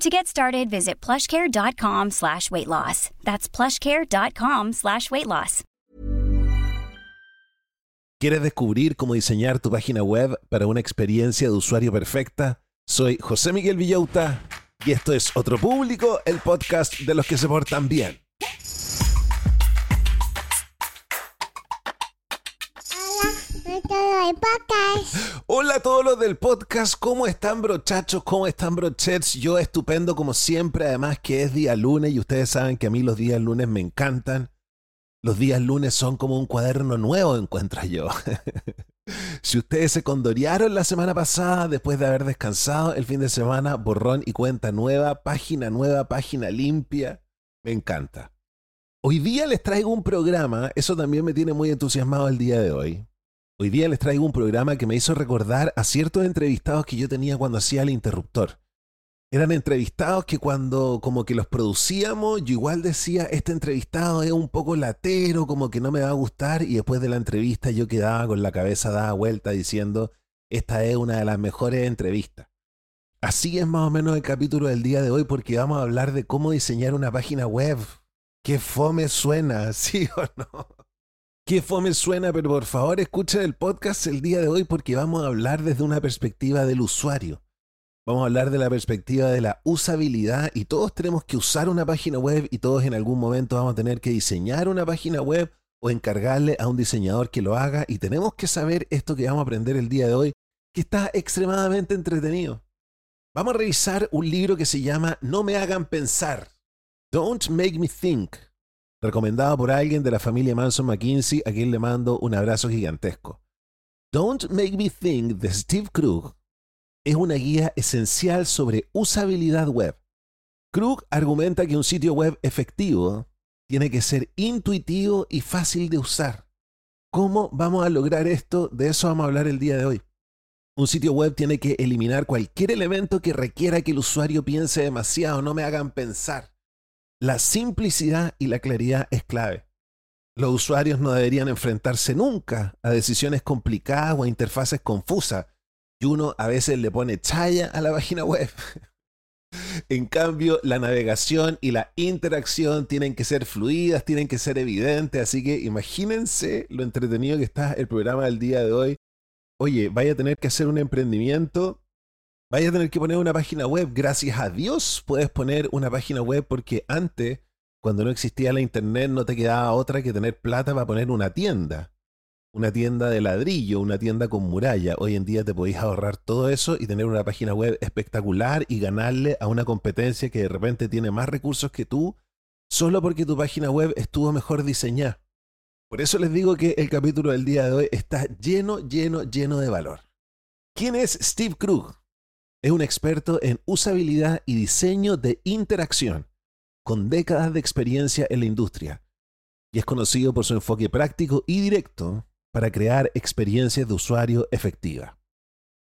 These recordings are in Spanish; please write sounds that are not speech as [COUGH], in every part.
To get started, visit plushcare.com slash weight loss. That's plushcare.com slash weight loss. ¿Quieres descubrir cómo diseñar tu página web para una experiencia de usuario perfecta? Soy José Miguel Villauta y esto es Otro Público, el podcast de los que se portan bien. Hola a todos los del podcast, ¿cómo están brochachos? ¿Cómo están brochets? Yo estupendo como siempre, además que es día lunes y ustedes saben que a mí los días lunes me encantan. Los días lunes son como un cuaderno nuevo, encuentro yo. [LAUGHS] si ustedes se condorearon la semana pasada después de haber descansado el fin de semana, borrón y cuenta nueva, página nueva, página limpia, me encanta. Hoy día les traigo un programa, eso también me tiene muy entusiasmado el día de hoy. Hoy día les traigo un programa que me hizo recordar a ciertos entrevistados que yo tenía cuando hacía el interruptor. Eran entrevistados que cuando como que los producíamos, yo igual decía, este entrevistado es un poco latero, como que no me va a gustar, y después de la entrevista yo quedaba con la cabeza dada vuelta diciendo, esta es una de las mejores entrevistas. Así es más o menos el capítulo del día de hoy porque vamos a hablar de cómo diseñar una página web. Qué fome suena, [LAUGHS] ¿sí o no? Qué fome suena, pero por favor escuchen el podcast el día de hoy porque vamos a hablar desde una perspectiva del usuario. Vamos a hablar de la perspectiva de la usabilidad y todos tenemos que usar una página web y todos en algún momento vamos a tener que diseñar una página web o encargarle a un diseñador que lo haga y tenemos que saber esto que vamos a aprender el día de hoy que está extremadamente entretenido. Vamos a revisar un libro que se llama No me hagan pensar. Don't make me think recomendado por alguien de la familia Manson McKinsey, a quien le mando un abrazo gigantesco. Don't Make Me Think de Steve Krug es una guía esencial sobre usabilidad web. Krug argumenta que un sitio web efectivo tiene que ser intuitivo y fácil de usar. ¿Cómo vamos a lograr esto? De eso vamos a hablar el día de hoy. Un sitio web tiene que eliminar cualquier elemento que requiera que el usuario piense demasiado, no me hagan pensar. La simplicidad y la claridad es clave. Los usuarios no deberían enfrentarse nunca a decisiones complicadas o a interfaces confusas. Y uno a veces le pone chaya a la página web. [LAUGHS] en cambio, la navegación y la interacción tienen que ser fluidas, tienen que ser evidentes. Así que imagínense lo entretenido que está el programa del día de hoy. Oye, vaya a tener que hacer un emprendimiento vaya a tener que poner una página web. Gracias a Dios puedes poner una página web porque antes, cuando no existía la internet, no te quedaba otra que tener plata para poner una tienda. Una tienda de ladrillo, una tienda con muralla. Hoy en día te podéis ahorrar todo eso y tener una página web espectacular y ganarle a una competencia que de repente tiene más recursos que tú, solo porque tu página web estuvo mejor diseñada. Por eso les digo que el capítulo del día de hoy está lleno, lleno, lleno de valor. ¿Quién es Steve Krug? Es un experto en usabilidad y diseño de interacción, con décadas de experiencia en la industria, y es conocido por su enfoque práctico y directo para crear experiencias de usuario efectiva.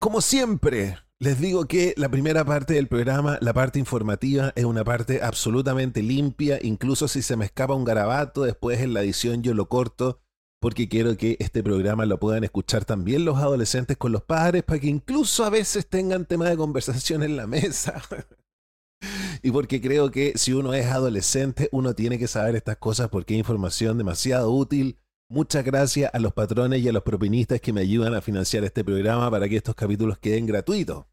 Como siempre, les digo que la primera parte del programa, la parte informativa, es una parte absolutamente limpia. Incluso si se me escapa un garabato, después en la edición yo lo corto porque quiero que este programa lo puedan escuchar también los adolescentes con los padres para que incluso a veces tengan tema de conversación en la mesa. [LAUGHS] y porque creo que si uno es adolescente, uno tiene que saber estas cosas porque es información demasiado útil. Muchas gracias a los patrones y a los propinistas que me ayudan a financiar este programa para que estos capítulos queden gratuitos.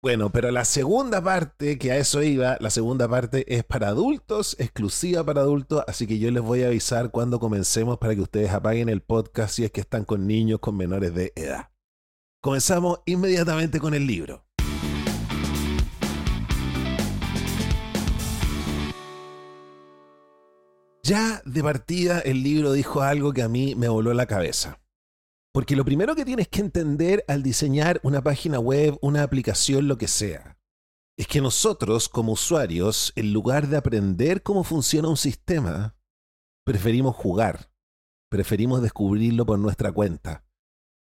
Bueno, pero la segunda parte, que a eso iba, la segunda parte es para adultos, exclusiva para adultos, así que yo les voy a avisar cuando comencemos para que ustedes apaguen el podcast si es que están con niños con menores de edad. Comenzamos inmediatamente con el libro. Ya de partida el libro dijo algo que a mí me voló la cabeza. Porque lo primero que tienes que entender al diseñar una página web, una aplicación, lo que sea, es que nosotros como usuarios, en lugar de aprender cómo funciona un sistema, preferimos jugar, preferimos descubrirlo por nuestra cuenta.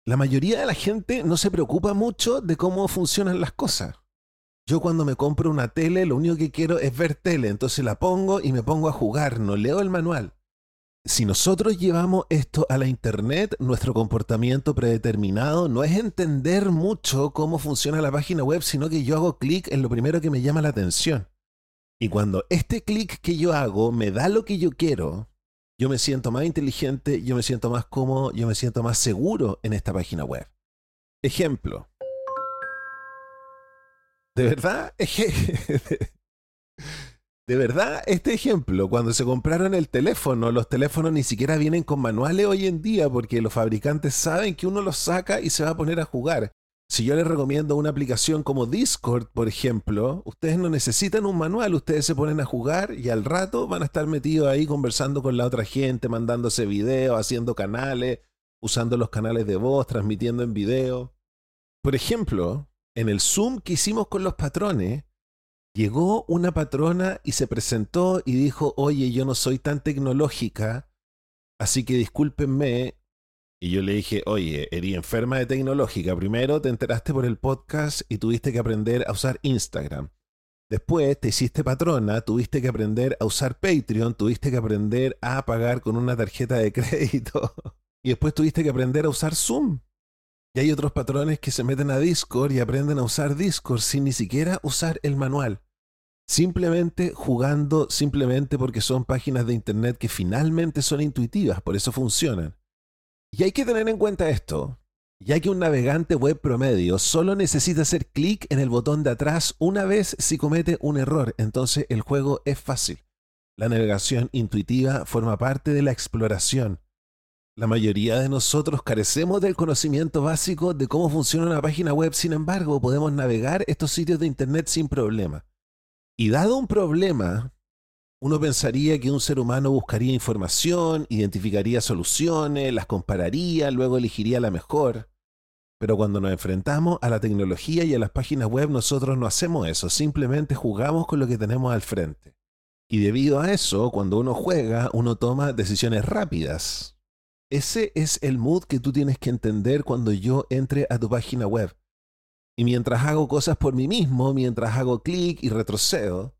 La mayoría de la gente no se preocupa mucho de cómo funcionan las cosas. Yo cuando me compro una tele, lo único que quiero es ver tele, entonces la pongo y me pongo a jugar, no leo el manual si nosotros llevamos esto a la Internet, nuestro comportamiento predeterminado no es entender mucho cómo funciona la página web, sino que yo hago clic en lo primero que me llama la atención. Y cuando este clic que yo hago me da lo que yo quiero, yo me siento más inteligente, yo me siento más cómodo, yo me siento más seguro en esta página web. Ejemplo. De verdad, [LAUGHS] [LAUGHS] de verdad, este ejemplo, cuando se compraron el teléfono, los teléfonos ni siquiera vienen con manuales hoy en día porque los fabricantes saben que uno los saca y se va a poner a jugar. Si yo les recomiendo una aplicación como Discord, por ejemplo, ustedes no necesitan un manual, ustedes se ponen a jugar y al rato van a estar metidos ahí conversando con la otra gente, mandándose videos, haciendo canales, usando los canales de voz, transmitiendo en video. Por ejemplo, en el Zoom que hicimos con los patrones, Llegó una patrona y se presentó y dijo, oye, yo no soy tan tecnológica, así que discúlpenme. Y yo le dije, oye, eres enferma de tecnológica. Primero te enteraste por el podcast y tuviste que aprender a usar Instagram. Después te hiciste patrona, tuviste que aprender a usar Patreon, tuviste que aprender a pagar con una tarjeta de [LAUGHS] crédito. y después tuviste que aprender a usar Zoom. Y hay otros patrones que se meten a Discord y aprenden a usar Discord sin ni siquiera usar el manual. Simplemente jugando, simplemente porque son páginas de Internet que finalmente son intuitivas, por eso funcionan. Y hay que tener en cuenta esto, ya que un navegante web promedio solo necesita hacer clic en el botón de atrás una vez si comete un error, entonces el juego es fácil. La navegación intuitiva forma parte de la exploración la mayoría de nosotros carecemos del conocimiento básico de cómo funciona una página web, sin embargo, podemos navegar estos sitios de Internet sin problema. Y dado un problema, uno pensaría que un ser humano buscaría información, identificaría soluciones, las compararía, luego elegiría la mejor. Pero cuando nos enfrentamos a la tecnología y a las páginas web, nosotros no hacemos eso, simplemente jugamos con lo que tenemos al frente. Y debido a eso, cuando uno juega, uno toma decisiones rápidas. Ese es el mood que tú tienes que entender cuando yo entre a tu página web. Y mientras hago cosas por mí mismo, mientras hago clic y retrocedo,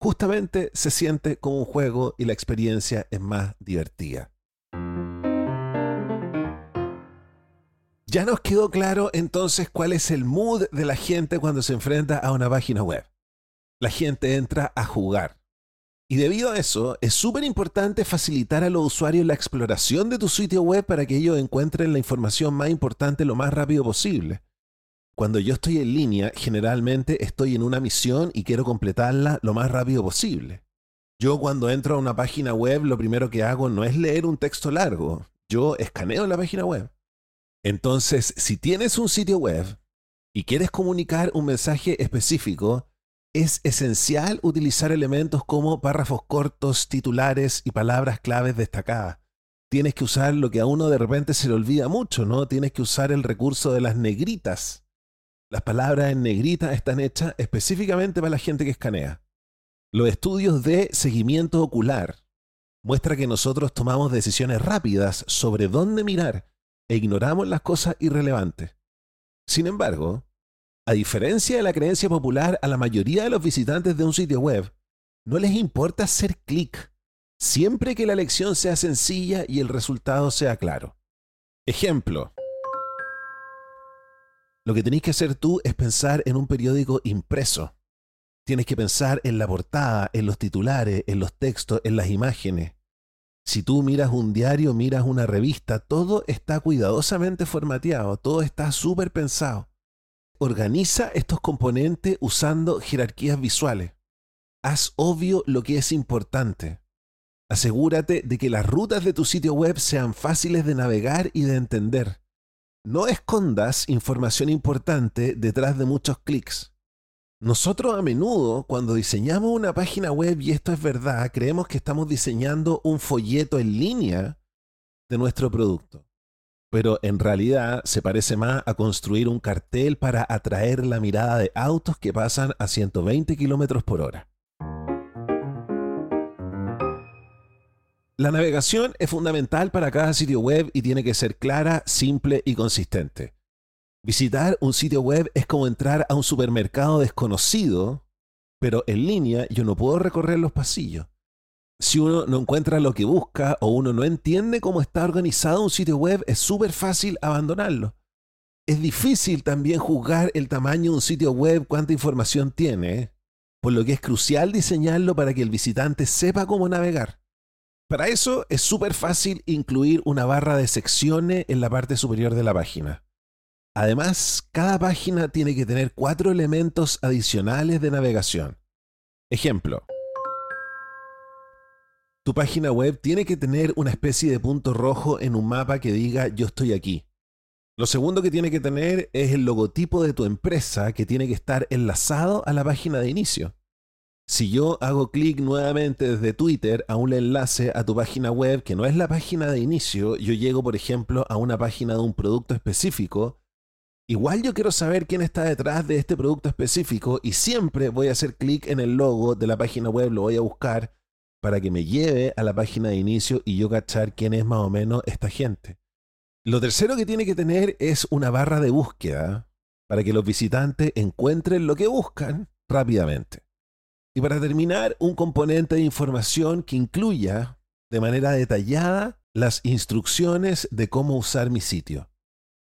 justamente se siente como un juego y la experiencia es más divertida. Ya nos quedó claro entonces cuál es el mood de la gente cuando se enfrenta a una página web. La gente entra a jugar. Y debido a eso, es súper importante facilitar a los usuarios la exploración de tu sitio web para que ellos encuentren la información más importante lo más rápido posible. Cuando yo estoy en línea, generalmente estoy en una misión y quiero completarla lo más rápido posible. Yo cuando entro a una página web, lo primero que hago no es leer un texto largo, yo escaneo la página web. Entonces, si tienes un sitio web y quieres comunicar un mensaje específico, es esencial utilizar elementos como párrafos cortos, titulares y palabras claves destacadas. Tienes que usar lo que a uno de repente se le olvida mucho, ¿no? Tienes que usar el recurso de las negritas. Las palabras en negrita están hechas específicamente para la gente que escanea. Los estudios de seguimiento ocular muestran que nosotros tomamos decisiones rápidas sobre dónde mirar e ignoramos las cosas irrelevantes. Sin embargo, A diferencia de la creencia popular, a la mayoría de los visitantes de un sitio web no les importa hacer clic, siempre que la lección sea sencilla y el resultado sea claro. Ejemplo. Lo que tenéis que hacer tú es pensar en un periódico impreso. Tienes que pensar en la portada, en los titulares, en los textos, en las imágenes. Si tú miras un diario, miras una revista, todo está cuidadosamente formateado, todo está súper pensado. Organiza estos componentes usando jerarquías visuales. Haz obvio lo que es importante. Asegúrate de que las rutas de tu sitio web sean fáciles de navegar y de entender. No escondas información importante detrás de muchos clics. Nosotros a menudo, cuando diseñamos una página web, y esto es verdad, creemos que estamos diseñando un folleto en línea de nuestro producto. Pero en realidad se parece más a construir un cartel para atraer la mirada de autos que pasan a 120 kilómetros por hora. La navegación es fundamental para cada sitio web y tiene que ser clara, simple y consistente. Visitar un sitio web es como entrar a un supermercado desconocido, pero en línea yo no puedo recorrer los pasillos. Si uno no encuentra lo que busca o uno no entiende cómo está organizado un sitio web, es súper fácil abandonarlo. Es difícil también juzgar el tamaño de un sitio web, cuánta información tiene, por lo que es crucial diseñarlo para que el visitante sepa cómo navegar. Para eso es súper fácil incluir una barra de secciones en la parte superior de la página. Además, cada página tiene que tener cuatro elementos adicionales de navegación. Ejemplo. Tu página web tiene que tener una especie de punto rojo en un mapa que diga yo estoy aquí. Lo segundo que tiene que tener es el logotipo de tu empresa que tiene que estar enlazado a la página de inicio. Si yo hago clic nuevamente desde Twitter a un enlace a tu página web que no es la página de inicio, yo llego, por ejemplo, a una página de un producto específico, igual yo quiero saber quién está detrás de este producto específico y siempre voy a hacer clic en el logo de la página web, lo voy a buscar para que me lleve a la página de inicio y yo cachar quién es más o menos esta gente. Lo tercero que tiene que tener es una barra de búsqueda para que los visitantes encuentren lo que buscan rápidamente. Y para terminar, un componente de información que incluya de manera detallada las instrucciones de cómo usar mi sitio.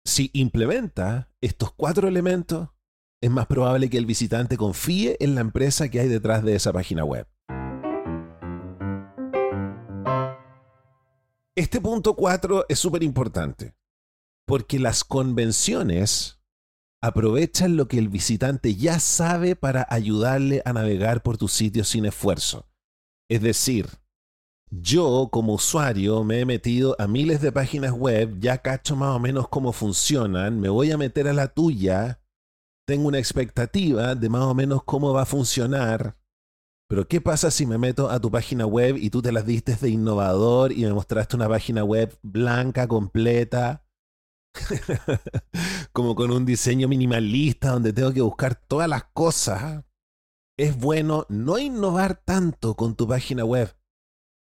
Si implementa estos cuatro elementos, es más probable que el visitante confíe en la empresa que hay detrás de esa página web. Este punto 4 es súper importante, porque las convenciones aprovechan lo que el visitante ya sabe para ayudarle a navegar por tu sitio sin esfuerzo. Es decir, yo como usuario me he metido a miles de páginas web, ya cacho más o menos cómo funcionan, me voy a meter a la tuya, tengo una expectativa de más o menos cómo va a funcionar. Pero ¿qué pasa si me meto a tu página web y tú te las diste de innovador y me mostraste una página web blanca, completa, [LAUGHS] como con un diseño minimalista donde tengo que buscar todas las cosas. Es bueno no innovar tanto con tu página web.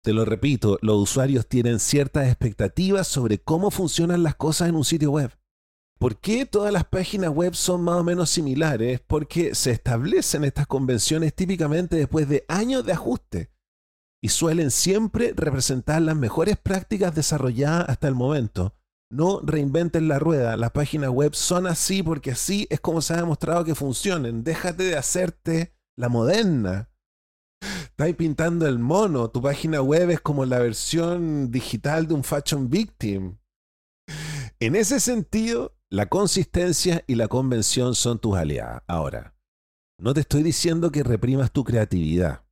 Te lo repito, los usuarios tienen ciertas expectativas sobre cómo funcionan las cosas en un sitio web. ¿Por qué todas las páginas web son más o menos similares? Porque se establecen estas convenciones típicamente después de años de ajuste y suelen siempre representar las mejores prácticas desarrolladas hasta el momento no reinventen la rueda. Las páginas web son así porque así es como se ha demostrado que funcionan. Déjate de hacerte la moderna. Estás pintando el mono. Tu página web es como la versión digital de un fashion victim. En ese sentido, la consistencia y la convención son tus aliadas. Ahora, no te estoy diciendo que reprimas tu creatividad,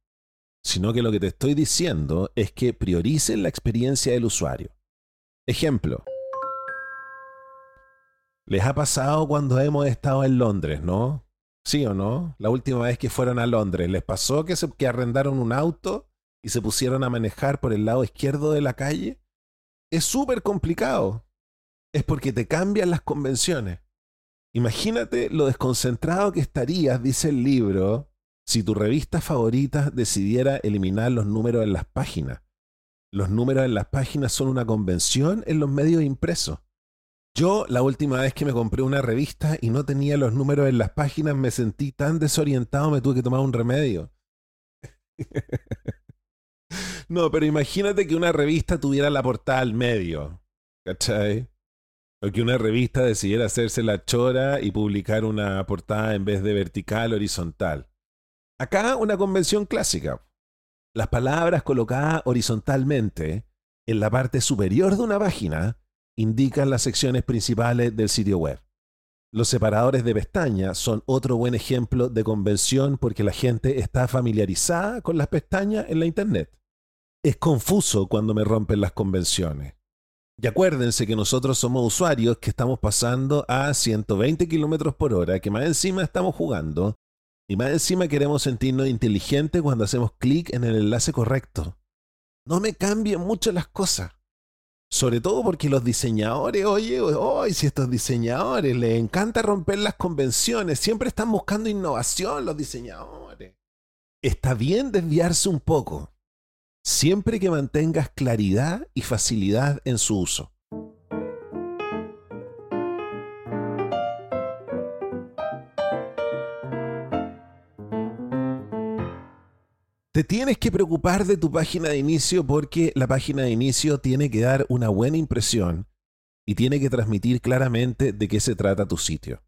sino que lo que te estoy diciendo es que priorices la experiencia del usuario. Ejemplo, les ha pasado cuando hemos estado en Londres, ¿no? ¿Sí o no? La última vez que fueron a Londres, ¿les pasó que, se, que arrendaron un auto y se pusieron a manejar por el lado izquierdo de la calle? Es súper complicado. Es porque te cambian las convenciones. Imagínate lo desconcentrado que estarías, dice el libro, si tu revista favorita decidiera eliminar los números en las páginas. Los números en las páginas son una convención en los medios impresos. Yo la última vez que me compré una revista y no tenía los números en las páginas me sentí tan desorientado, me tuve que tomar un remedio. [LAUGHS] no, pero imagínate que una revista tuviera la portada al medio. ¿Cachai? O que una revista decidiera hacerse la chora y publicar una portada en vez de vertical, horizontal. Acá una convención clásica. Las palabras colocadas horizontalmente en la parte superior de una página indican las secciones principales del sitio web. Los separadores de pestañas son otro buen ejemplo de convención porque la gente está familiarizada con las pestañas en la Internet. Es confuso cuando me rompen las convenciones. Y acuérdense que nosotros somos usuarios que estamos pasando a 120 km por hora, que más encima estamos jugando, y más encima queremos sentirnos inteligentes cuando hacemos clic en el enlace correcto. No me cambien mucho las cosas. Sobre todo porque los diseñadores, oye, hoy si estos diseñadores les encanta romper las convenciones, siempre están buscando innovación los diseñadores. Está bien desviarse un poco, siempre que mantengas claridad y facilidad en su uso. Te tienes que preocupar de tu página de inicio porque la página de inicio tiene que dar una buena impresión y tiene que transmitir claramente de qué se trata tu sitio.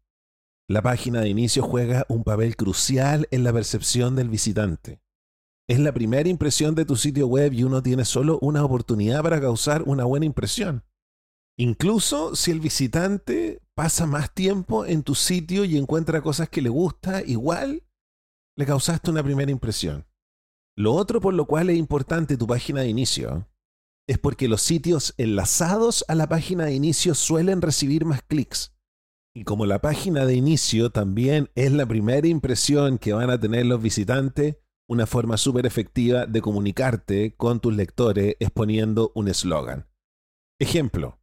La página de inicio juega un papel crucial en la percepción del visitante. Es la primera impresión de tu sitio web y uno tiene solo una oportunidad para causar una buena impresión. Incluso si el visitante pasa más tiempo en tu sitio y encuentra cosas que le gusta, igual le causaste una primera impresión. Lo otro por lo cual es importante tu página de inicio es porque los sitios enlazados a la página de inicio suelen recibir más clics. Y como la página de inicio también es la primera impresión que van a tener los visitantes, una forma súper efectiva de comunicarte con tus lectores es poniendo un eslogan. Ejemplo.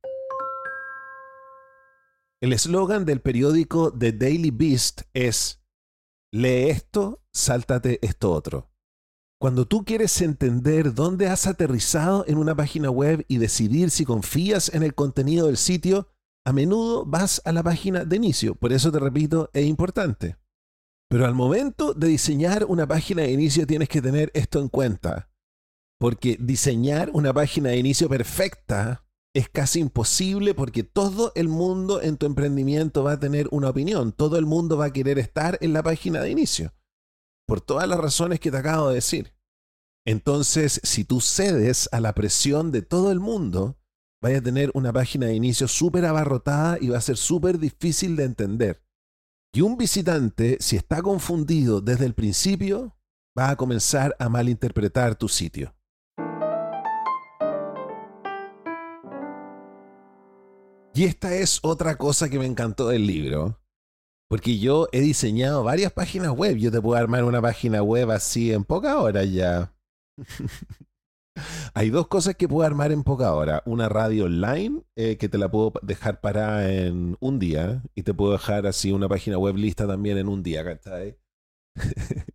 El eslogan del periódico The Daily Beast es, lee esto, sáltate esto otro. Cuando tú quieres entender dónde has aterrizado en una página web y decidir si confías en el contenido del sitio, a menudo vas a la página de inicio. Por eso te repito, es importante. Pero al momento de diseñar una página de inicio tienes que tener esto en cuenta. Porque diseñar una página de inicio perfecta es casi imposible porque todo el mundo en tu emprendimiento va a tener una opinión. Todo el mundo va a querer estar en la página de inicio por todas las razones que te acabo de decir. Entonces, si tú cedes a la presión de todo el mundo, vaya a tener una página de inicio súper abarrotada y va a ser súper difícil de entender. Y un visitante, si está confundido desde el principio, va a comenzar a malinterpretar tu sitio. Y esta es otra cosa que me encantó del libro, porque yo he diseñado varias páginas web. Yo te puedo armar una página web así en poca hora ya. [LAUGHS] Hay dos cosas que puedo armar en poca hora. Una radio online eh, que te la puedo dejar para en un día y te puedo dejar así una página web lista también en un día, ¿cachai? [LAUGHS]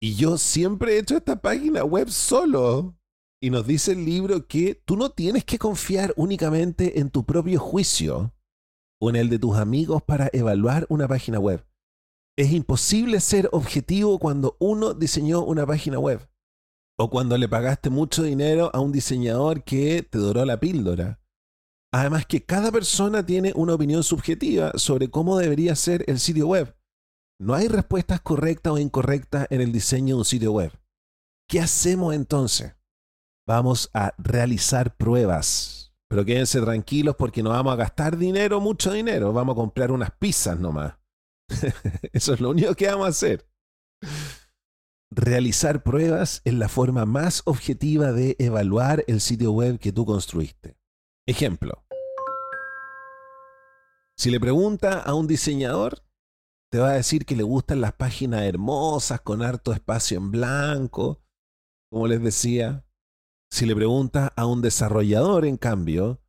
y yo siempre he hecho esta página web solo. Y nos dice el libro que tú no tienes que confiar únicamente en tu propio juicio o en el de tus amigos para evaluar una página web. Es imposible ser objetivo cuando uno diseñó una página web o cuando le pagaste mucho dinero a un diseñador que te doró la píldora. Además que cada persona tiene una opinión subjetiva sobre cómo debería ser el sitio web. No hay respuestas correctas o incorrectas en el diseño de un sitio web. ¿Qué hacemos entonces? Vamos a realizar pruebas pero quédense tranquilos porque no vamos a gastar dinero, mucho dinero. Vamos a comprar unas pizzas nomás. [LAUGHS] Eso es lo único que vamos a hacer. Realizar pruebas es la forma más objetiva de evaluar el sitio web que tú construiste. Ejemplo. Si le pregunta a un diseñador, te va a decir que le gustan las páginas hermosas con harto espacio en blanco, como les decía, si le preguntas a un desarrollador, en cambio,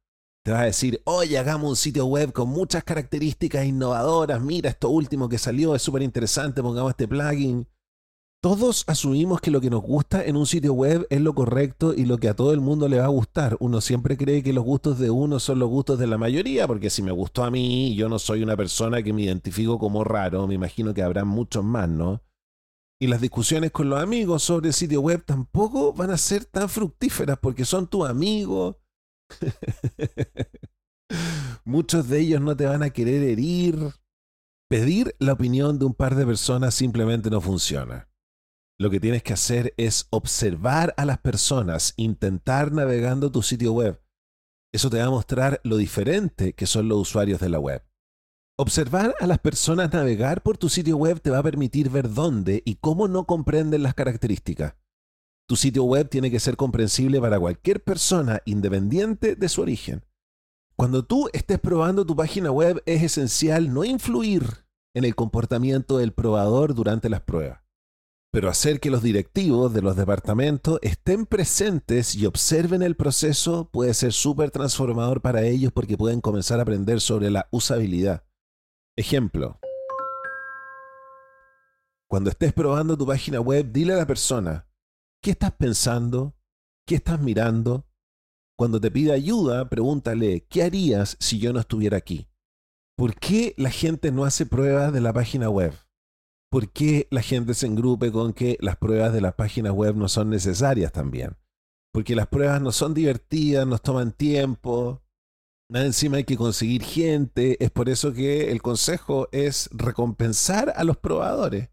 te va a decir, oye, hagamos un sitio web con muchas características innovadoras, mira, esto último que salió es súper interesante, pongamos este plugin. Todos asumimos que lo que nos gusta en un sitio web es lo correcto y lo que a todo el mundo le va a gustar. Uno siempre cree que los gustos de uno son los gustos de la mayoría, porque si me gustó a mí, yo no soy una persona que me identifico como raro, me imagino que habrá muchos más, ¿no? Y las discusiones con los amigos sobre el sitio web tampoco van a ser tan fructíferas porque son tus amigos. [LAUGHS] Muchos de ellos no te van a querer herir. Pedir la opinión de un par de personas simplemente no funciona lo que tienes que hacer es observar a las personas, intentar navegando tu sitio web. Eso te va a mostrar lo diferente que son los usuarios de la web. Observar a las personas navegar por tu sitio web te va a permitir ver dónde y cómo no comprenden las características. Tu sitio web tiene que ser comprensible para cualquier persona independiente de su origen. Cuando tú estés probando tu página web es esencial no influir en el comportamiento del probador durante las pruebas pero hacer que los directivos de los departamentos estén presentes y observen el proceso puede ser súper transformador para ellos porque pueden comenzar a aprender sobre la usabilidad. Ejemplo. Cuando estés probando tu página web, dile a la persona, ¿qué estás pensando? ¿Qué estás mirando? Cuando te pida ayuda, pregúntale, ¿qué harías si yo no estuviera aquí? ¿Por qué la gente no hace pruebas de la página web? ¿por qué la gente se engrupe con que las pruebas de las páginas web no son necesarias también? Porque las pruebas no son divertidas, nos toman tiempo, nada encima hay que conseguir gente, es por eso que el consejo es recompensar a los probadores.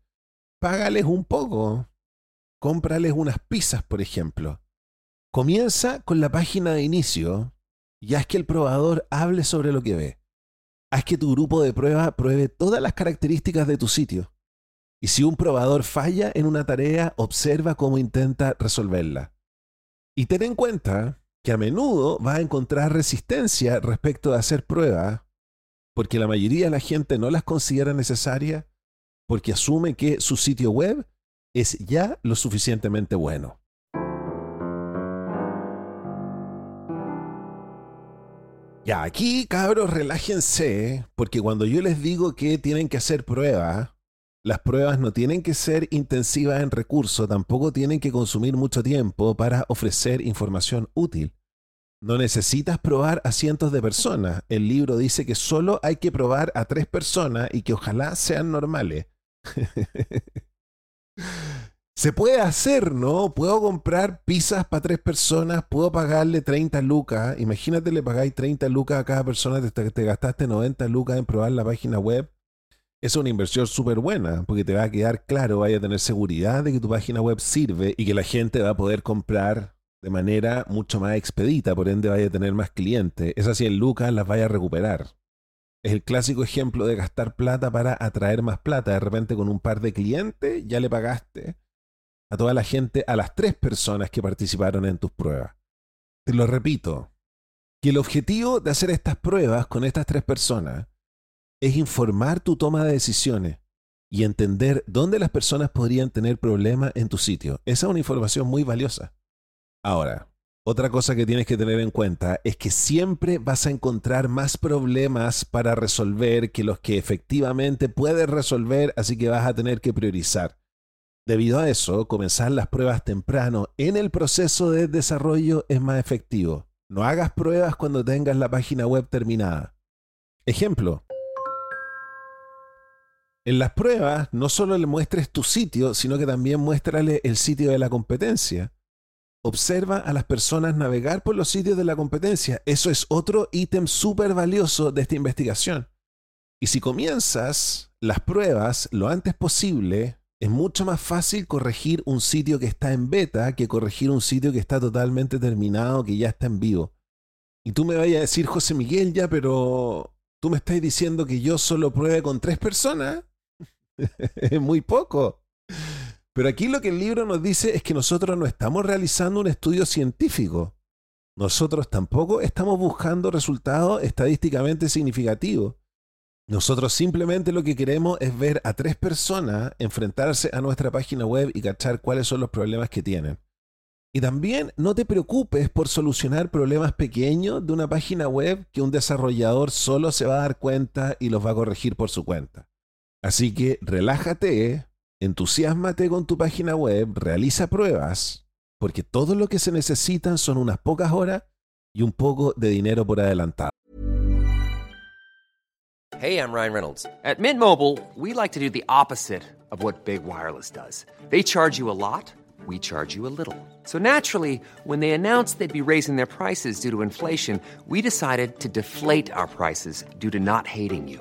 Págales un poco, cómprales unas pizzas, por ejemplo. Comienza con la página de inicio y haz que el probador hable sobre lo que ve. Haz que tu grupo de prueba pruebe todas las características de tu sitio. Y si un probador falla en una tarea, observa cómo intenta resolverla. Y ten en cuenta que a menudo va a encontrar resistencia respecto de hacer pruebas, porque la mayoría de la gente no las considera necesarias, porque asume que su sitio web es ya lo suficientemente bueno. Ya, aquí cabros, relájense, porque cuando yo les digo que tienen que hacer pruebas, las pruebas no tienen que ser intensivas en recursos, tampoco tienen que consumir mucho tiempo para ofrecer información útil. No necesitas probar a cientos de personas. El libro dice que solo hay que probar a tres personas y que ojalá sean normales. [LAUGHS] Se puede hacer, ¿no? Puedo comprar pizzas para tres personas, puedo pagarle 30 lucas. Imagínate, le pagáis 30 lucas a cada persona, te, te gastaste 90 lucas en probar la página web es una inversión súper buena, porque te va a quedar claro, vaya a tener seguridad de que tu página web sirve y que la gente va a poder comprar de manera mucho más expedita, por ende vaya a tener más clientes. Esas 100 lucas las vaya a recuperar. Es el clásico ejemplo de gastar plata para atraer más plata. De repente con un par de clientes ya le pagaste a toda la gente, a las tres personas que participaron en tus pruebas. Te lo repito, que el objetivo de hacer estas pruebas con estas tres personas es informar tu toma de decisiones y entender dónde las personas podrían tener problemas en tu sitio. Esa es una información muy valiosa. Ahora, otra cosa que tienes que tener en cuenta es que siempre vas a encontrar más problemas para resolver que los que efectivamente puedes resolver, así que vas a tener que priorizar. Debido a eso, comenzar las pruebas temprano en el proceso de desarrollo es más efectivo. No hagas pruebas cuando tengas la página web terminada. Ejemplo, en las pruebas no solo le muestres tu sitio, sino que también muéstrale el sitio de la competencia. Observa a las personas navegar por los sitios de la competencia. Eso es otro ítem súper valioso de esta investigación. Y si comienzas las pruebas lo antes posible, es mucho más fácil corregir un sitio que está en beta que corregir un sitio que está totalmente terminado, que ya está en vivo. Y tú me vayas a decir, José Miguel, ya, pero tú me estás diciendo que yo solo pruebe con tres personas. Es [LAUGHS] muy poco. Pero aquí lo que el libro nos dice es que nosotros no estamos realizando un estudio científico. Nosotros tampoco estamos buscando resultados estadísticamente significativos. Nosotros simplemente lo que queremos es ver a tres personas enfrentarse a nuestra página web y cachar cuáles son los problemas que tienen. Y también no te preocupes por solucionar problemas pequeños de una página web que un desarrollador solo se va a dar cuenta y los va a corregir por su cuenta. Así que relájate, entusiasmate con tu página web, realiza pruebas, porque todo lo que se necesitan son unas pocas horas y un poco de dinero por adelantado. Hey, I'm Ryan Reynolds. At Mint Mobile, we like to do the opposite of what Big Wireless does. They charge you a lot, we charge you a little. So naturally, when they announced they'd be raising their prices due to inflation, we decided to deflate our prices due to not hating you.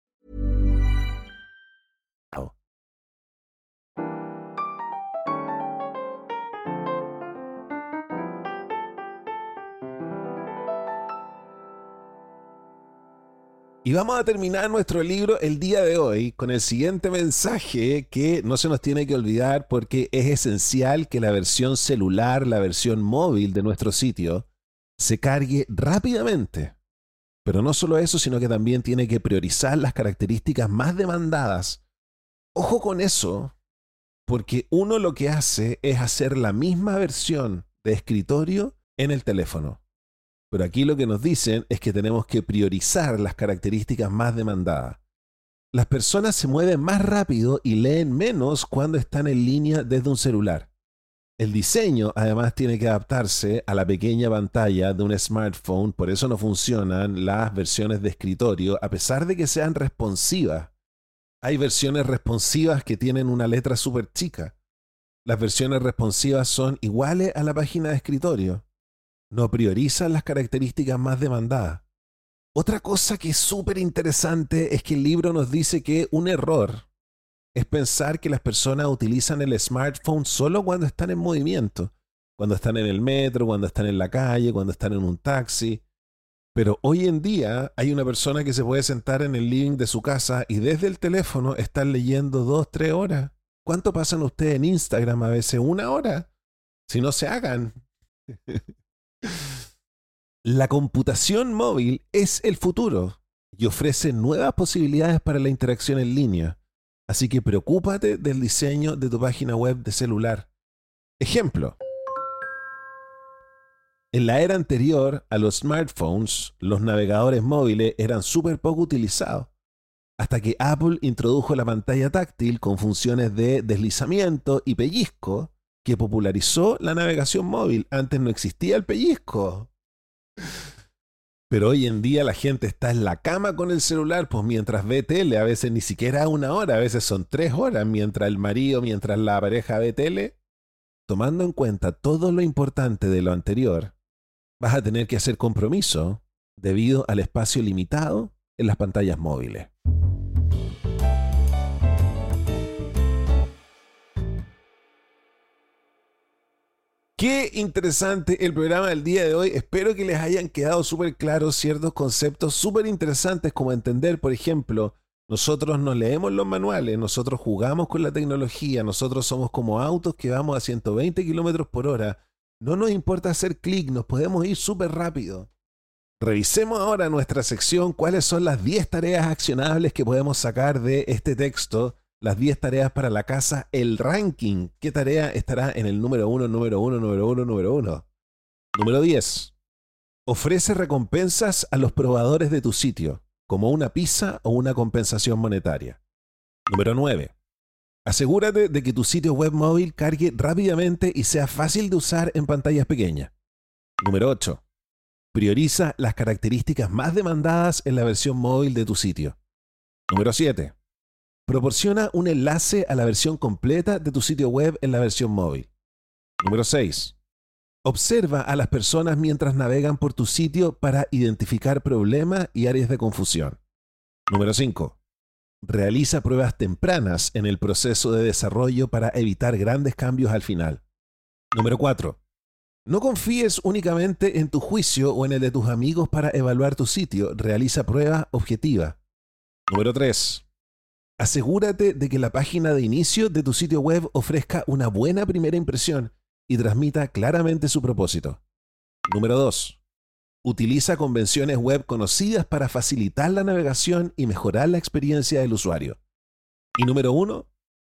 Y vamos a terminar nuestro libro el día de hoy con el siguiente mensaje que no se nos tiene que olvidar porque es esencial que la versión celular, la versión móvil de nuestro sitio, se cargue rápidamente. Pero no solo eso, sino que también tiene que priorizar las características más demandadas. Ojo con eso, porque uno lo que hace es hacer la misma versión de escritorio en el teléfono. Pero aquí lo que nos dicen es que tenemos que priorizar las características más demandadas. Las personas se mueven más rápido y leen menos cuando están en línea desde un celular. El diseño además tiene que adaptarse a la pequeña pantalla de un smartphone, por eso no funcionan las versiones de escritorio, a pesar de que sean responsivas. Hay versiones responsivas que tienen una letra súper chica. Las versiones responsivas son iguales a la página de escritorio no priorizan las características más demandadas. Otra cosa que es súper interesante es que el libro nos dice que un error es pensar que las personas utilizan el smartphone solo cuando están en movimiento, cuando están en el metro, cuando están en la calle, cuando están en un taxi. Pero hoy en día hay una persona que se puede sentar en el living de su casa y desde el teléfono estar leyendo dos, tres horas. ¿Cuánto pasan ustedes en Instagram a veces? ¿Una hora? Si no se hagan. [LAUGHS] La computación móvil es el futuro y ofrece nuevas posibilidades para la interacción en línea. Así que preocúpate del diseño de tu página web de celular. Ejemplo. En la era anterior a los smartphones, los navegadores móviles eran súper poco utilizados, hasta que Apple introdujo la pantalla táctil con funciones de deslizamiento y pellizco que popularizó la navegación móvil. Antes no existía el pellizco. Pero hoy en día la gente está en la cama con el celular, pues mientras ve tele, a veces ni siquiera una hora, a veces son tres horas, mientras el marido, mientras la pareja ve tele. Tomando en cuenta todo lo importante de lo anterior, vas a tener que hacer compromiso debido al espacio limitado en las pantallas móviles. Qué interesante el programa del día de hoy. Espero que les hayan quedado súper claros ciertos conceptos súper interesantes como entender, por ejemplo, nosotros no leemos los manuales, nosotros jugamos con la tecnología, nosotros somos como autos que vamos a 120 kilómetros por hora. No nos importa hacer clic, nos podemos ir súper rápido. Revisemos ahora nuestra sección cuáles son las 10 tareas accionables que podemos sacar de este texto las 10 tareas para la casa, el ranking. ¿Qué tarea estará en el número 1, número 1, número 1, número 1? Número 10. Ofrece recompensas a los probadores de tu sitio, como una pizza o una compensación monetaria. Número 9. Asegúrate de que tu sitio web móvil cargue rápidamente y sea fácil de usar en pantallas pequeñas. Número 8. Prioriza las características más demandadas en la versión móvil de tu sitio. Número 7 Proporciona un enlace a la versión completa de tu sitio web en la versión móvil. Número 6. Observa a las personas mientras navegan por tu sitio para identificar problemas y áreas de confusión. Número 5. Realiza pruebas tempranas en el proceso de desarrollo para evitar grandes cambios al final. Número 4. No confíes únicamente en tu juicio o en el de tus amigos para evaluar tu sitio. Realiza pruebas objetivas. Número 3. Asegúrate de que la página de inicio de tu sitio web ofrezca una buena primera impresión y transmita claramente su propósito. Número 2. Utiliza convenciones web conocidas para facilitar la navegación y mejorar la experiencia del usuario. Y número 1.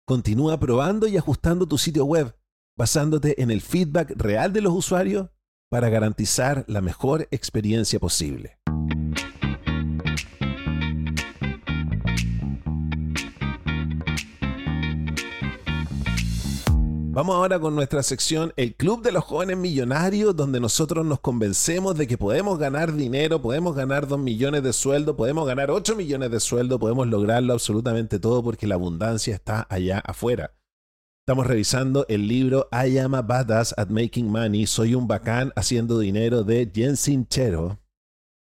Continúa probando y ajustando tu sitio web basándote en el feedback real de los usuarios para garantizar la mejor experiencia posible. Vamos ahora con nuestra sección El Club de los Jóvenes Millonarios, donde nosotros nos convencemos de que podemos ganar dinero, podemos ganar 2 millones de sueldo, podemos ganar 8 millones de sueldo, podemos lograrlo absolutamente todo porque la abundancia está allá afuera. Estamos revisando el libro I Am a Badass at Making Money, Soy un bacán haciendo dinero de Jen Sinchero.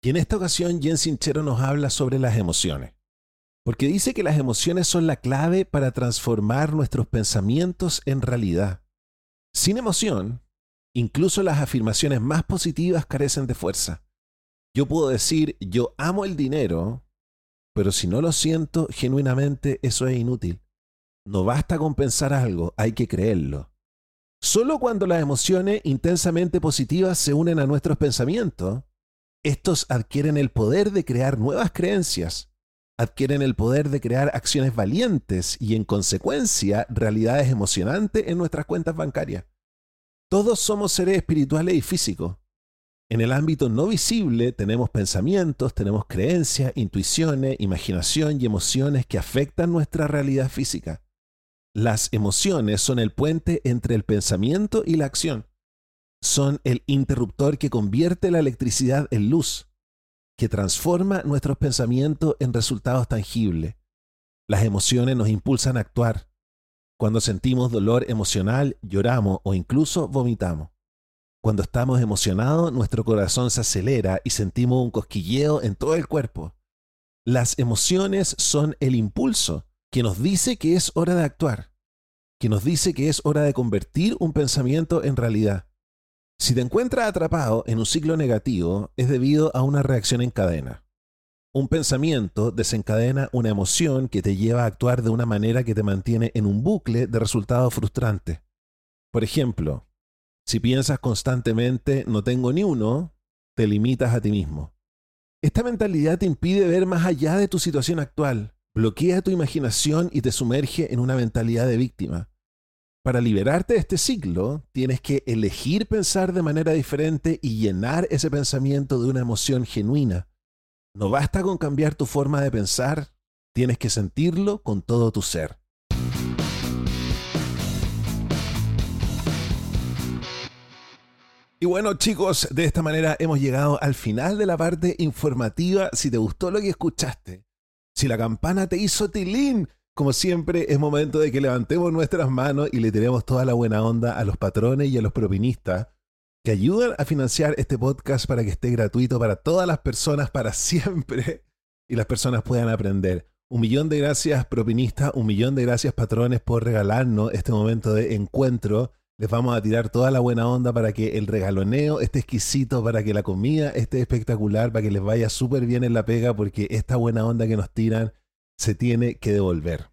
Y en esta ocasión Jen Sinchero nos habla sobre las emociones porque dice que las emociones son la clave para transformar nuestros pensamientos en realidad. Sin emoción, incluso las afirmaciones más positivas carecen de fuerza. Yo puedo decir, yo amo el dinero, pero si no lo siento genuinamente, eso es inútil. No basta con pensar algo, hay que creerlo. Solo cuando las emociones intensamente positivas se unen a nuestros pensamientos, estos adquieren el poder de crear nuevas creencias adquieren el poder de crear acciones valientes y en consecuencia realidades emocionantes en nuestras cuentas bancarias. Todos somos seres espirituales y físicos. En el ámbito no visible tenemos pensamientos, tenemos creencias, intuiciones, imaginación y emociones que afectan nuestra realidad física. Las emociones son el puente entre el pensamiento y la acción. Son el interruptor que convierte la electricidad en luz que transforma nuestros pensamientos en resultados tangibles. Las emociones nos impulsan a actuar. Cuando sentimos dolor emocional, lloramos o incluso vomitamos. Cuando estamos emocionados, nuestro corazón se acelera y sentimos un cosquilleo en todo el cuerpo. Las emociones son el impulso que nos dice que es hora de actuar, que nos dice que es hora de convertir un pensamiento en realidad. Si te encuentras atrapado en un ciclo negativo, es debido a una reacción en cadena. Un pensamiento desencadena una emoción que te lleva a actuar de una manera que te mantiene en un bucle de resultados frustrantes. Por ejemplo, si piensas constantemente no tengo ni uno, te limitas a ti mismo. Esta mentalidad te impide ver más allá de tu situación actual, bloquea tu imaginación y te sumerge en una mentalidad de víctima. Para liberarte de este ciclo, tienes que elegir pensar de manera diferente y llenar ese pensamiento de una emoción genuina. No basta con cambiar tu forma de pensar, tienes que sentirlo con todo tu ser. Y bueno chicos, de esta manera hemos llegado al final de la parte informativa. Si te gustó lo que escuchaste, si la campana te hizo tilín, como siempre, es momento de que levantemos nuestras manos y le tiremos toda la buena onda a los patrones y a los propinistas que ayudan a financiar este podcast para que esté gratuito para todas las personas para siempre [LAUGHS] y las personas puedan aprender. Un millón de gracias propinistas, un millón de gracias patrones por regalarnos este momento de encuentro. Les vamos a tirar toda la buena onda para que el regaloneo esté exquisito, para que la comida esté espectacular, para que les vaya súper bien en la pega, porque esta buena onda que nos tiran se tiene que devolver.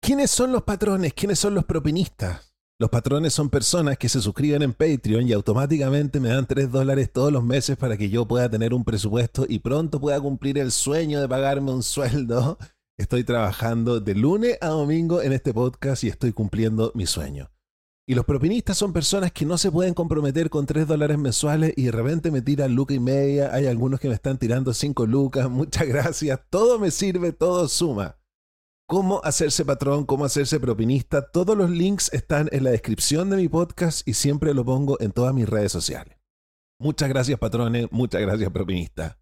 ¿Quiénes son los patrones? ¿Quiénes son los propinistas? Los patrones son personas que se suscriben en Patreon y automáticamente me dan 3 dólares todos los meses para que yo pueda tener un presupuesto y pronto pueda cumplir el sueño de pagarme un sueldo. Estoy trabajando de lunes a domingo en este podcast y estoy cumpliendo mi sueño. Y los propinistas son personas que no se pueden comprometer con 3 dólares mensuales y de repente me tiran luca y media. Hay algunos que me están tirando 5 lucas. [LAUGHS] Muchas gracias. Todo me sirve, todo suma. Cómo hacerse patrón, cómo hacerse propinista. Todos los links están en la descripción de mi podcast y siempre lo pongo en todas mis redes sociales. Muchas gracias patrones, muchas gracias propinista.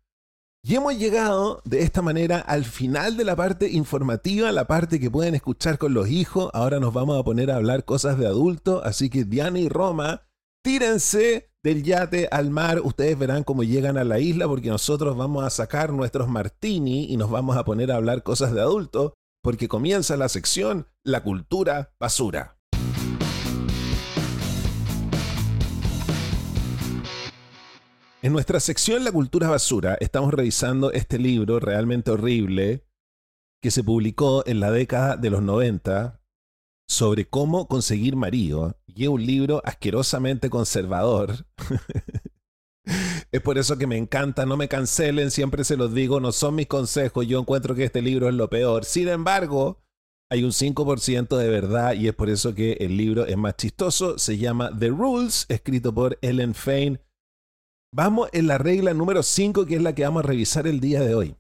Y hemos llegado de esta manera al final de la parte informativa, la parte que pueden escuchar con los hijos. Ahora nos vamos a poner a hablar cosas de adulto, así que Diana y Roma, tírense del yate al mar. Ustedes verán cómo llegan a la isla porque nosotros vamos a sacar nuestros martini y nos vamos a poner a hablar cosas de adulto. porque comienza la sección La cultura basura. En nuestra sección La cultura basura estamos revisando este libro realmente horrible que se publicó en la década de los 90 sobre cómo conseguir marido. Y es un libro asquerosamente conservador. [LAUGHS] es por eso que me encanta, no me cancelen, siempre se los digo, no son mis consejos, yo encuentro que este libro es lo peor. Sin embargo, hay un 5% de verdad y es por eso que el libro es más chistoso. Se llama The Rules, escrito por Ellen Fain. Vamos en la regla número 5, que es la que vamos a revisar el día de hoy.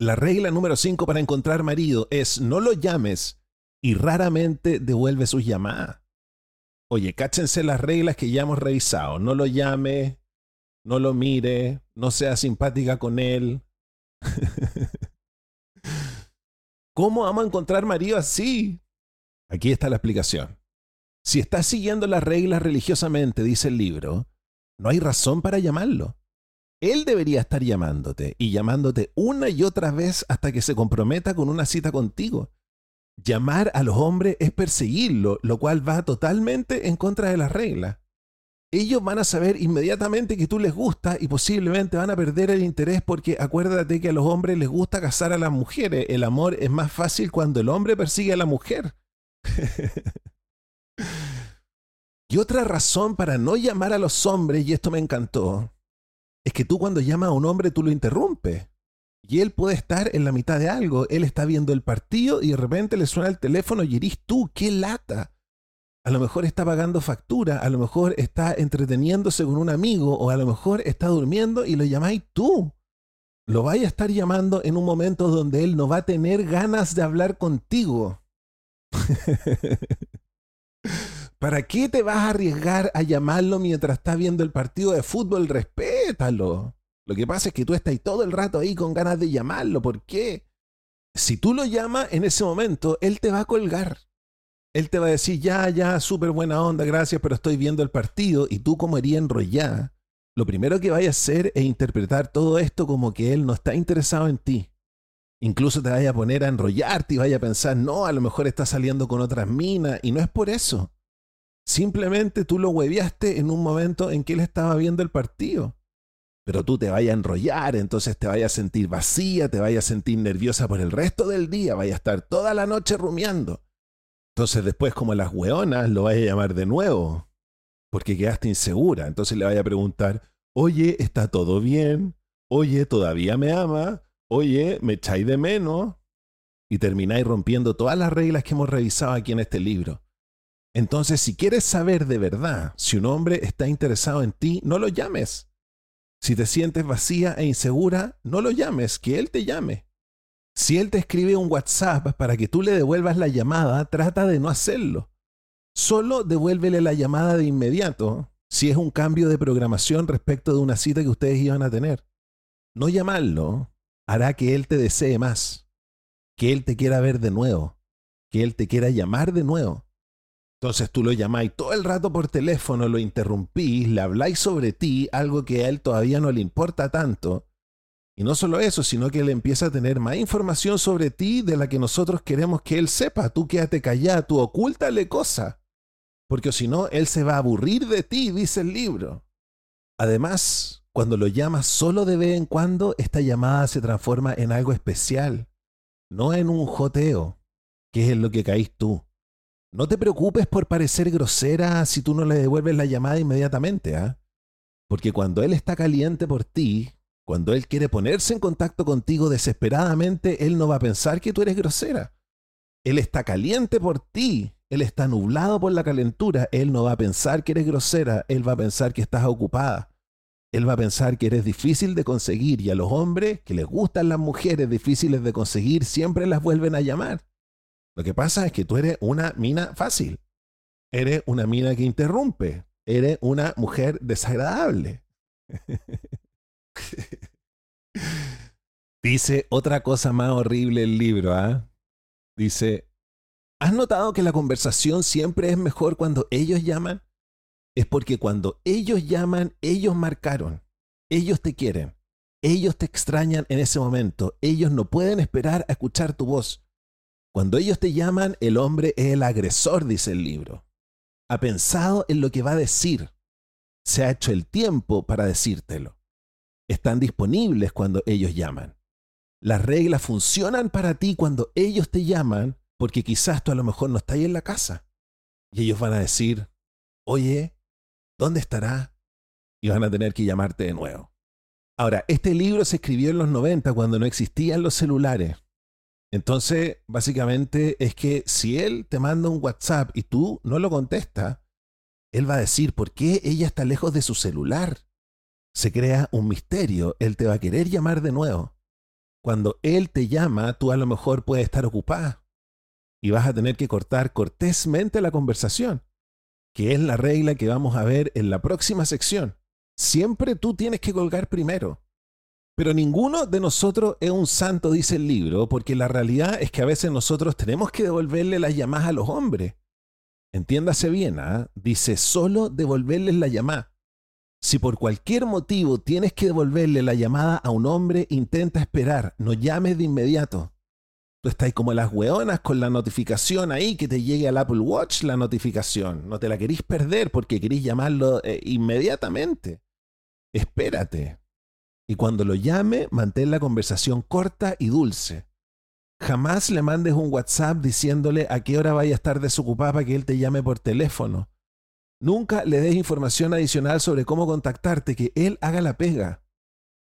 La regla número 5 para encontrar marido es no lo llames y raramente devuelve sus llamadas. Oye, cáchense las reglas que ya hemos revisado. No lo llame, no lo mire, no sea simpática con él. [LAUGHS] ¿Cómo vamos a encontrar marido así? Aquí está la explicación. Si estás siguiendo las reglas religiosamente, dice el libro, no hay razón para llamarlo. Él debería estar llamándote y llamándote una y otra vez hasta que se comprometa con una cita contigo. Llamar a los hombres es perseguirlo, lo cual va totalmente en contra de las reglas. Ellos van a saber inmediatamente que tú les gusta y posiblemente van a perder el interés porque acuérdate que a los hombres les gusta casar a las mujeres. El amor es más fácil cuando el hombre persigue a la mujer. [LAUGHS] y otra razón para no llamar a los hombres, y esto me encantó, es que tú cuando llamas a un hombre tú lo interrumpes. Y él puede estar en la mitad de algo. Él está viendo el partido y de repente le suena el teléfono y eres tú. ¡Qué lata! A lo mejor está pagando factura, a lo mejor está entreteniéndose con un amigo o a lo mejor está durmiendo y lo llamáis tú. Lo vais a estar llamando en un momento donde él no va a tener ganas de hablar contigo. [LAUGHS] ¿Para qué te vas a arriesgar a llamarlo mientras está viendo el partido de fútbol? Respétalo. Lo que pasa es que tú estás todo el rato ahí con ganas de llamarlo. ¿Por qué? Si tú lo llamas en ese momento, él te va a colgar. Él te va a decir, ya, ya, súper buena onda, gracias, pero estoy viendo el partido. Y tú como iría enrollada, lo primero que vaya a hacer es interpretar todo esto como que él no está interesado en ti. Incluso te vaya a poner a enrollarte y vaya a pensar, no, a lo mejor está saliendo con otras minas. Y no es por eso. Simplemente tú lo hueviaste en un momento en que él estaba viendo el partido pero tú te vayas a enrollar, entonces te vayas a sentir vacía, te vayas a sentir nerviosa por el resto del día, vayas a estar toda la noche rumiando. Entonces después como las hueonas lo vayas a llamar de nuevo, porque quedaste insegura. Entonces le vaya a preguntar, oye, ¿está todo bien? Oye, ¿todavía me ama? Oye, ¿me echáis de menos? Y termináis rompiendo todas las reglas que hemos revisado aquí en este libro. Entonces, si quieres saber de verdad si un hombre está interesado en ti, no lo llames. Si te sientes vacía e insegura, no lo llames, que él te llame. Si él te escribe un WhatsApp para que tú le devuelvas la llamada, trata de no hacerlo. Solo devuélvele la llamada de inmediato si es un cambio de programación respecto de una cita que ustedes iban a tener. No llamarlo hará que él te desee más, que él te quiera ver de nuevo, que él te quiera llamar de nuevo. Entonces tú lo llamáis todo el rato por teléfono, lo interrumpís, le habláis sobre ti, algo que a él todavía no le importa tanto. Y no solo eso, sino que él empieza a tener más información sobre ti de la que nosotros queremos que él sepa. Tú quédate callada, tú ocúltale cosas. Porque si no, él se va a aburrir de ti, dice el libro. Además, cuando lo llamas solo de vez en cuando, esta llamada se transforma en algo especial, no en un joteo, que es en lo que caís tú. No te preocupes por parecer grosera si tú no le devuelves la llamada inmediatamente, ¿ah? Porque cuando él está caliente por ti, cuando él quiere ponerse en contacto contigo desesperadamente, él no va a pensar que tú eres grosera. Él está caliente por ti, él está nublado por la calentura, él no va a pensar que eres grosera, él va a pensar que estás ocupada. Él va a pensar que eres difícil de conseguir y a los hombres que les gustan las mujeres difíciles de conseguir siempre las vuelven a llamar. Lo que pasa es que tú eres una mina fácil. Eres una mina que interrumpe. Eres una mujer desagradable. [LAUGHS] Dice otra cosa más horrible el libro, ¿ah? Dice, ¿has notado que la conversación siempre es mejor cuando ellos llaman? Es porque cuando ellos llaman, ellos marcaron. Ellos te quieren. Ellos te extrañan en ese momento. Ellos no pueden esperar a escuchar tu voz. Cuando ellos te llaman, el hombre es el agresor, dice el libro. Ha pensado en lo que va a decir. Se ha hecho el tiempo para decírtelo. Están disponibles cuando ellos llaman. Las reglas funcionan para ti cuando ellos te llaman porque quizás tú a lo mejor no estás en la casa. Y ellos van a decir, oye, ¿dónde estará? Y van a tener que llamarte de nuevo. Ahora, este libro se escribió en los 90 cuando no existían los celulares. Entonces, básicamente es que si él te manda un WhatsApp y tú no lo contestas, él va a decir, ¿por qué ella está lejos de su celular? Se crea un misterio, él te va a querer llamar de nuevo. Cuando él te llama, tú a lo mejor puedes estar ocupada y vas a tener que cortar cortésmente la conversación, que es la regla que vamos a ver en la próxima sección. Siempre tú tienes que colgar primero. Pero ninguno de nosotros es un santo, dice el libro, porque la realidad es que a veces nosotros tenemos que devolverle las llamadas a los hombres. Entiéndase bien, ¿ah? dice solo devolverles la llamada. Si por cualquier motivo tienes que devolverle la llamada a un hombre, intenta esperar, no llames de inmediato. Tú estás como las hueonas con la notificación ahí, que te llegue al Apple Watch la notificación. No te la querís perder porque querís llamarlo eh, inmediatamente. Espérate, y cuando lo llame, mantén la conversación corta y dulce. Jamás le mandes un WhatsApp diciéndole a qué hora vaya a estar desocupada para que él te llame por teléfono. Nunca le des información adicional sobre cómo contactarte, que él haga la pega.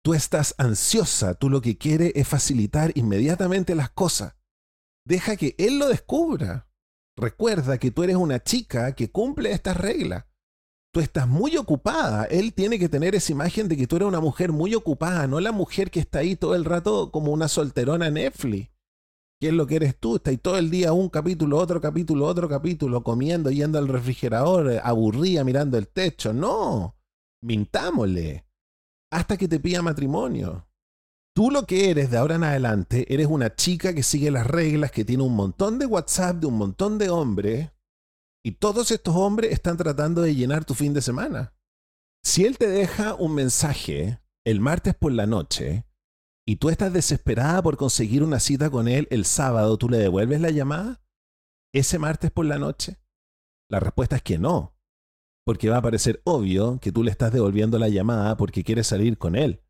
Tú estás ansiosa, tú lo que quieres es facilitar inmediatamente las cosas. Deja que él lo descubra. Recuerda que tú eres una chica que cumple estas reglas tú estás muy ocupada. Él tiene que tener esa imagen de que tú eres una mujer muy ocupada, no la mujer que está ahí todo el rato como una solterona Netflix. ¿Qué es lo que eres tú? Estás ahí todo el día un capítulo, otro capítulo, otro capítulo, comiendo, yendo al refrigerador, aburrida, mirando el techo. No, mintámosle. Hasta que te pida matrimonio. Tú lo que eres de ahora en adelante, eres una chica que sigue las reglas, que tiene un montón de WhatsApp de un montón de hombres, y todos estos hombres están tratando de llenar tu fin de semana. Si él te deja un mensaje el martes por la noche y tú estás desesperada por conseguir una cita con él el sábado, ¿tú le devuelves la llamada? ¿Ese martes por la noche? La respuesta es que no, porque va a parecer obvio que tú le estás devolviendo la llamada porque quieres salir con él.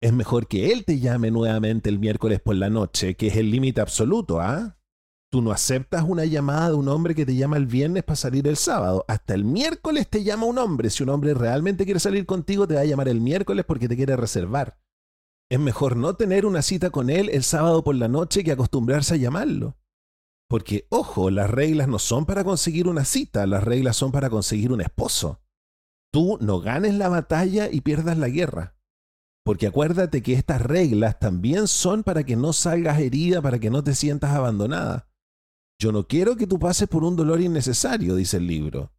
Es mejor que él te llame nuevamente el miércoles por la noche, que es el límite absoluto, ¿ah? Tú no aceptas una llamada de un hombre que te llama el viernes para salir el sábado. Hasta el miércoles te llama un hombre. Si un hombre realmente quiere salir contigo, te va a llamar el miércoles porque te quiere reservar. Es mejor no tener una cita con él el sábado por la noche que acostumbrarse a llamarlo. Porque, ojo, las reglas no son para conseguir una cita, las reglas son para conseguir un esposo. Tú no ganes la batalla y pierdas la guerra. Porque acuérdate que estas reglas también son para que no salgas herida, para que no te sientas abandonada. Yo no quiero que tú pases por un dolor innecesario, dice el libro.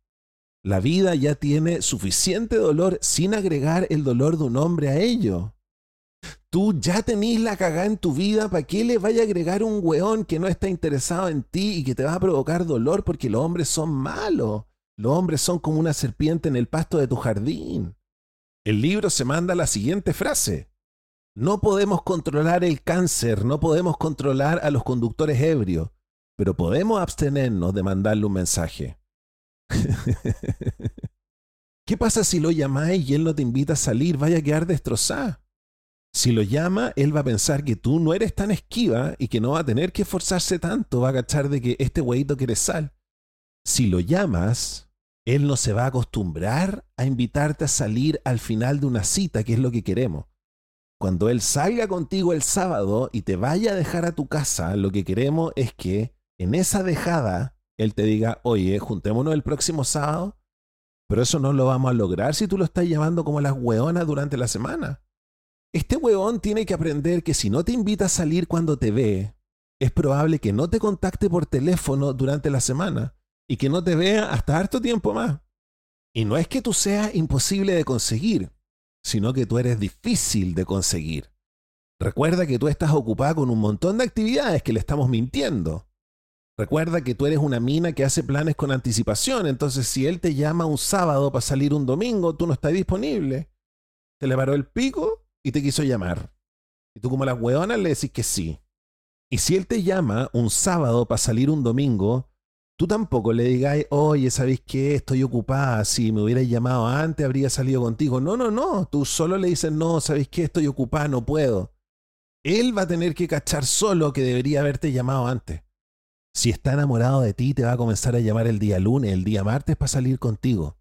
La vida ya tiene suficiente dolor sin agregar el dolor de un hombre a ello. Tú ya tenés la cagada en tu vida, ¿para qué le vaya a agregar un weón que no está interesado en ti y que te va a provocar dolor porque los hombres son malos? Los hombres son como una serpiente en el pasto de tu jardín. El libro se manda la siguiente frase. No podemos controlar el cáncer, no podemos controlar a los conductores ebrios, pero podemos abstenernos de mandarle un mensaje. [LAUGHS] ¿Qué pasa si lo llamáis y él no te invita a salir? Vaya a quedar destrozada. Si lo llama, él va a pensar que tú no eres tan esquiva y que no va a tener que esforzarse tanto, va a cachar de que este hueito quiere sal. Si lo llamas, él no se va a acostumbrar a invitarte a salir al final de una cita, que es lo que queremos. Cuando él salga contigo el sábado y te vaya a dejar a tu casa, lo que queremos es que en esa dejada él te diga, oye, juntémonos el próximo sábado, pero eso no lo vamos a lograr si tú lo estás llamando como las hueonas durante la semana. Este hueón tiene que aprender que si no te invita a salir cuando te ve, es probable que no te contacte por teléfono durante la semana y que no te vea hasta harto tiempo más. Y no es que tú seas imposible de conseguir, sino que tú eres difícil de conseguir. Recuerda que tú estás ocupada con un montón de actividades que le estamos mintiendo. Recuerda que tú eres una mina que hace planes con anticipación, entonces si él te llama un sábado para salir un domingo, tú no estás disponible. Te le paró el pico y te quiso llamar. Y tú como las hueonas le decís que sí. Y si él te llama un sábado para salir un domingo, tú tampoco le digas, oye, ¿sabéis qué? Estoy ocupada. Si me hubierais llamado antes, habría salido contigo. No, no, no. Tú solo le dices, no, ¿sabéis qué? Estoy ocupada, no puedo. Él va a tener que cachar solo que debería haberte llamado antes. Si está enamorado de ti, te va a comenzar a llamar el día lunes, el día martes para salir contigo.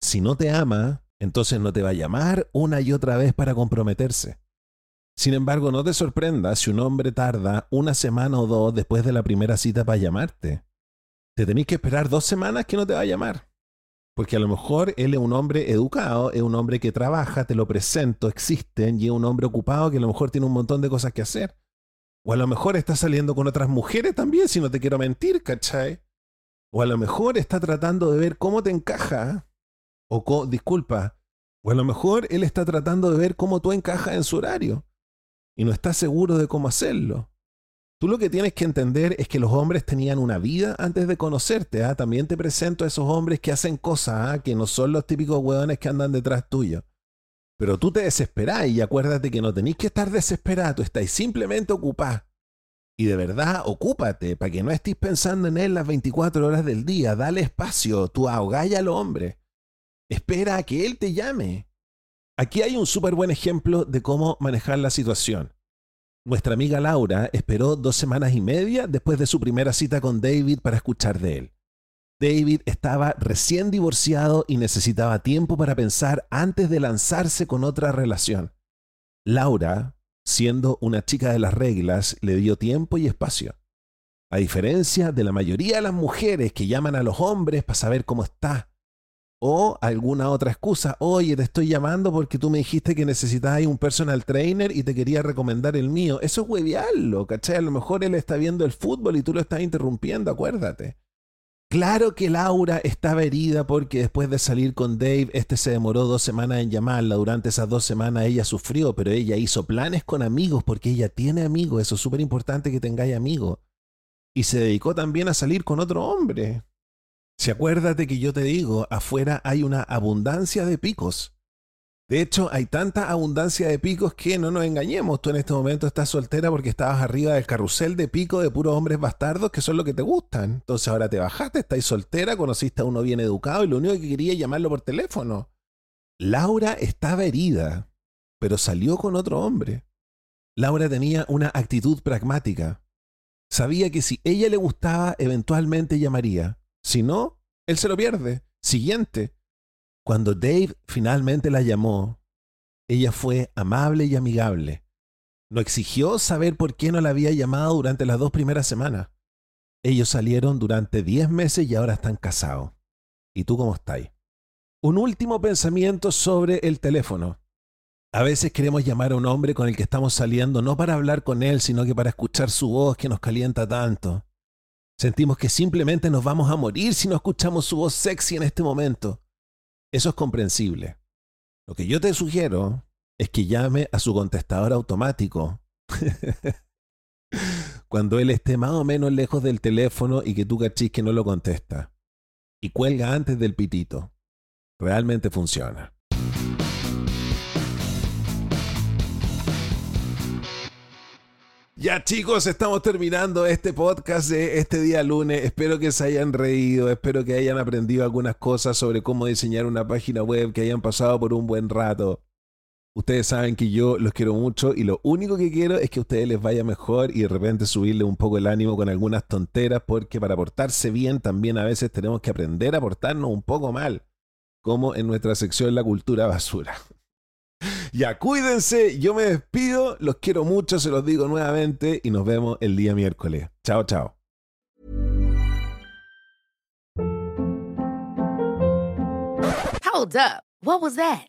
Si no te ama, entonces no te va a llamar una y otra vez para comprometerse. Sin embargo, no te sorprendas si un hombre tarda una semana o dos después de la primera cita para llamarte. Te tenéis que esperar dos semanas que no te va a llamar. Porque a lo mejor él es un hombre educado, es un hombre que trabaja, te lo presento, existen, y es un hombre ocupado que a lo mejor tiene un montón de cosas que hacer. O a lo mejor está saliendo con otras mujeres también, si no te quiero mentir, ¿cachai? O a lo mejor está tratando de ver cómo te encaja. O, disculpa, o a lo mejor él está tratando de ver cómo tú encajas en su horario y no está seguro de cómo hacerlo. Tú lo que tienes que entender es que los hombres tenían una vida antes de conocerte. ¿ah? También te presento a esos hombres que hacen cosas ¿ah? que no son los típicos hueones que andan detrás tuyo. Pero tú te desesperás y acuérdate que no tenéis que estar desesperado, estáis simplemente ocupados. Y de verdad, ocúpate para que no estés pensando en él las 24 horas del día. Dale espacio, tú ahogalla al hombre. Espera a que él te llame. Aquí hay un súper buen ejemplo de cómo manejar la situación. Nuestra amiga Laura esperó dos semanas y media después de su primera cita con David para escuchar de él. David estaba recién divorciado y necesitaba tiempo para pensar antes de lanzarse con otra relación. Laura, siendo una chica de las reglas, le dio tiempo y espacio. A diferencia de la mayoría de las mujeres que llaman a los hombres para saber cómo está, o alguna otra excusa. Oye, te estoy llamando porque tú me dijiste que necesitabas un personal trainer y te quería recomendar el mío. Eso es hueviarlo, ¿cachai? A lo mejor él está viendo el fútbol y tú lo estás interrumpiendo, acuérdate. Claro que Laura estaba herida porque después de salir con Dave, este se demoró dos semanas en llamarla. Durante esas dos semanas ella sufrió, pero ella hizo planes con amigos porque ella tiene amigos. Eso es súper importante que tengáis amigos. Y se dedicó también a salir con otro hombre. Si acuérdate que yo te digo, afuera hay una abundancia de picos. De hecho, hay tanta abundancia de picos que no nos engañemos. Tú en este momento estás soltera porque estabas arriba del carrusel de pico de puros hombres bastardos que son lo que te gustan. Entonces ahora te bajaste, estás soltera, conociste a uno bien educado y lo único que quería es llamarlo por teléfono. Laura estaba herida, pero salió con otro hombre. Laura tenía una actitud pragmática. Sabía que si ella le gustaba, eventualmente llamaría. Si no, él se lo pierde. Siguiente. Cuando Dave finalmente la llamó, ella fue amable y amigable. No exigió saber por qué no la había llamado durante las dos primeras semanas. Ellos salieron durante diez meses y ahora están casados. ¿Y tú cómo estás? Un último pensamiento sobre el teléfono. A veces queremos llamar a un hombre con el que estamos saliendo no para hablar con él, sino que para escuchar su voz que nos calienta tanto. Sentimos que simplemente nos vamos a morir si no escuchamos su voz sexy en este momento. Eso es comprensible. Lo que yo te sugiero es que llame a su contestador automático. [LAUGHS] Cuando él esté más o menos lejos del teléfono y que tú cachis que no lo contesta. Y cuelga antes del pitito. Realmente funciona. Ya chicos, estamos terminando este podcast de este día lunes. Espero que se hayan reído, espero que hayan aprendido algunas cosas sobre cómo diseñar una página web, que hayan pasado por un buen rato. Ustedes saben que yo los quiero mucho y lo único que quiero es que a ustedes les vaya mejor y de repente subirle un poco el ánimo con algunas tonteras porque para portarse bien también a veces tenemos que aprender a portarnos un poco mal, como en nuestra sección La Cultura Basura. Ya, cuídense, yo me despido, los quiero mucho, se los digo nuevamente y nos vemos el día miércoles. Chao, chao. Hold up. What was that?